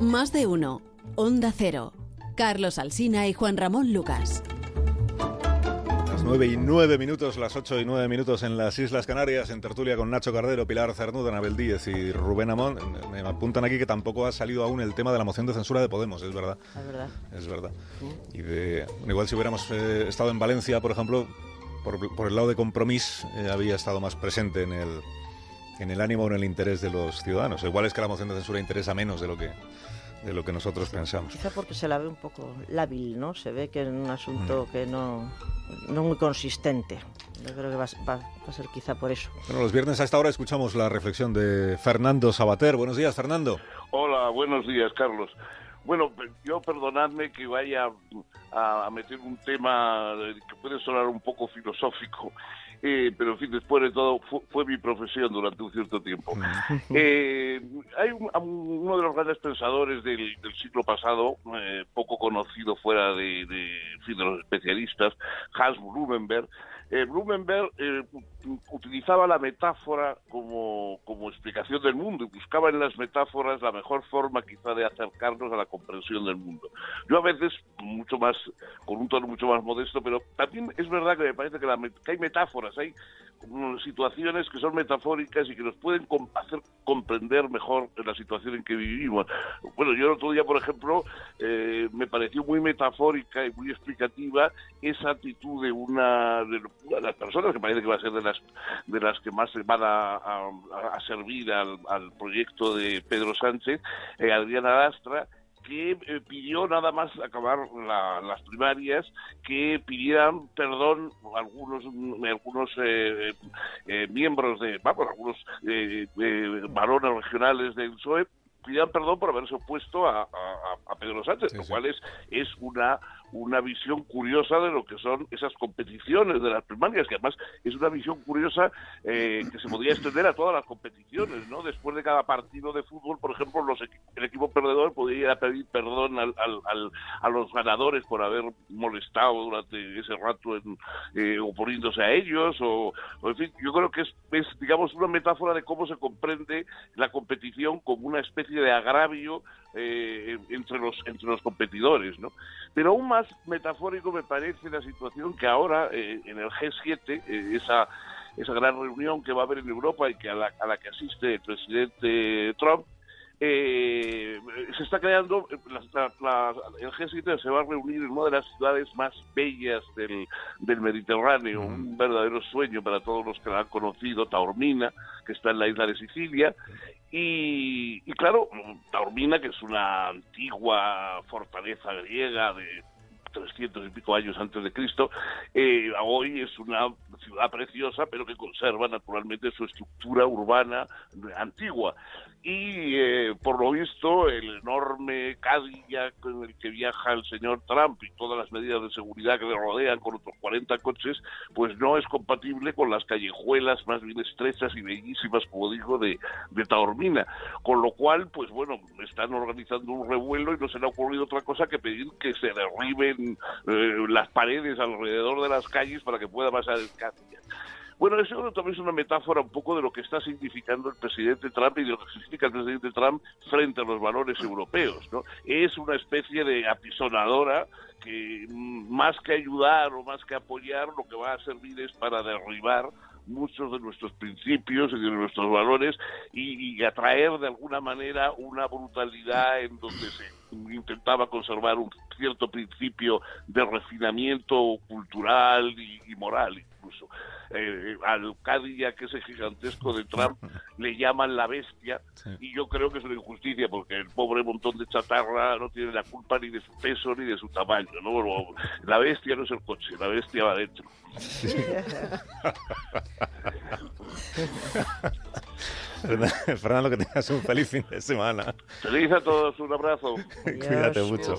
Más de uno. Onda Cero. Carlos Alsina y Juan Ramón Lucas. Las 9 y 9 minutos, las 8 y 9 minutos en las Islas Canarias, en tertulia con Nacho Cardero, Pilar Cernuda, Anabel Díez y Rubén Amón. Me apuntan aquí que tampoco ha salido aún el tema de la moción de censura de Podemos, es verdad. Es verdad. Es verdad. Y de, igual si hubiéramos eh, estado en Valencia, por ejemplo, por, por el lado de compromiso, eh, había estado más presente en el, en el ánimo o en el interés de los ciudadanos. Igual es que la moción de censura interesa menos de lo que de lo que nosotros pensamos. Quizá porque se la ve un poco lábil, ¿no? Se ve que es un asunto Mm. que no, no muy consistente. Yo creo que va, va- va a ser quizá por eso. Bueno, los viernes a esta hora escuchamos la reflexión de Fernando Sabater. Buenos días, Fernando. Hola, buenos días, Carlos. Bueno, yo perdonadme que vaya a, a meter un tema que puede sonar un poco filosófico, eh, pero en fin, después de todo fu- fue, mi profesión durante un cierto tiempo. Eh, hay un- un- uno de los grandes pensadores del, del siglo pasado, eh, poco conocido fuera de, de, en fin, de los especialistas, Hans Blumenberg. Eh, Blumenberg eh, utilizaba la metáfora como, como explicación del mundo y buscaba en las metáforas la mejor forma quizá de acercarnos a la comprensión del mundo. Yo a veces, mucho más, con un tono mucho más modesto, pero también es verdad que me parece que, hay metáforas, hay como situaciones que son metafóricas y que nos pueden hacer mejor la situación en que vivimos. Bueno, yo el otro día, por ejemplo, eh, me pareció muy metafórica y muy explicativa esa actitud de una de las personas que parece que va a ser de las de las que más se van a, servir al, al proyecto de Pedro Sánchez, eh, Adriana Lastra, que eh, pidió nada más acabar la- las primarias que pidieran perdón algunos mm, algunos eh, eh, miembros de vamos algunos eh, eh, varones regionales del PSOE pidieran perdón por haberse opuesto a, a- a Pedro Sánchez, Sí, lo cual es, es una una visión curiosa de lo que son esas competiciones de las primarias, que además es una visión curiosa eh, que se podría extender a todas las competiciones, ¿no? Después de cada partido de fútbol, por ejemplo, los el equipo perdedor ir a pedir perdón al- al- al- a los ganadores por haber molestado durante ese rato en, eh, oponiéndose a ellos, o, o, en fin, yo creo que es, es, digamos, una metáfora de cómo se comprende la competición como una especie de agravio eh, entre los entre los competidores, ¿no? Pero aún más metafórico me parece la situación que ahora eh, en el G7, eh, esa esa gran reunión que va a haber en Europa y que a la, a la que asiste el presidente Trump, eh, se está creando, eh, la- el G7 se va a reunir en una de las ciudades más bellas del, del Mediterráneo, un verdadero sueño para todos los que la han conocido, Taormina, que está en la isla de Sicilia, y, y claro, Taormina, que es una antigua fortaleza griega de 300 y pico años antes de Cristo, eh, hoy es una ciudad preciosa, pero que conserva naturalmente su estructura urbana antigua. Y por lo visto, el enorme Cadillac con el que viaja el señor Trump y todas las medidas de seguridad que le rodean con otros 40 coches, pues no es compatible con las callejuelas más bien estrechas y bellísimas, como digo, de, de Taormina. Con lo cual, pues bueno, están organizando un revuelo y no se le ha ocurrido otra cosa que pedir que se derriben eh, las paredes alrededor de las calles para que pueda pasar el Cadillac. Bueno, eso también es una metáfora un poco de lo que está significando el presidente Trump y de lo que significa el presidente Trump frente a los valores europeos, ¿no? Es una especie de apisonadora que mm, más que ayudar o más que apoyar, lo que va a servir es para derribar muchos de nuestros principios y de nuestros valores y, y atraer de alguna manera una brutalidad en donde se intentaba conservar un cierto principio de refinamiento cultural y, y moral incluso. Eh, al Cadillac, ese gigantesco de Trump, le llaman la bestia y yo creo que es una injusticia porque el pobre montón de chatarra no tiene la culpa ni de su peso ni de su tamaño. ¿no? La bestia no es el coche, la bestia va adentro. Fernando, que tengas un feliz fin de semana. Feliz a todos, un abrazo. Cuídate mucho.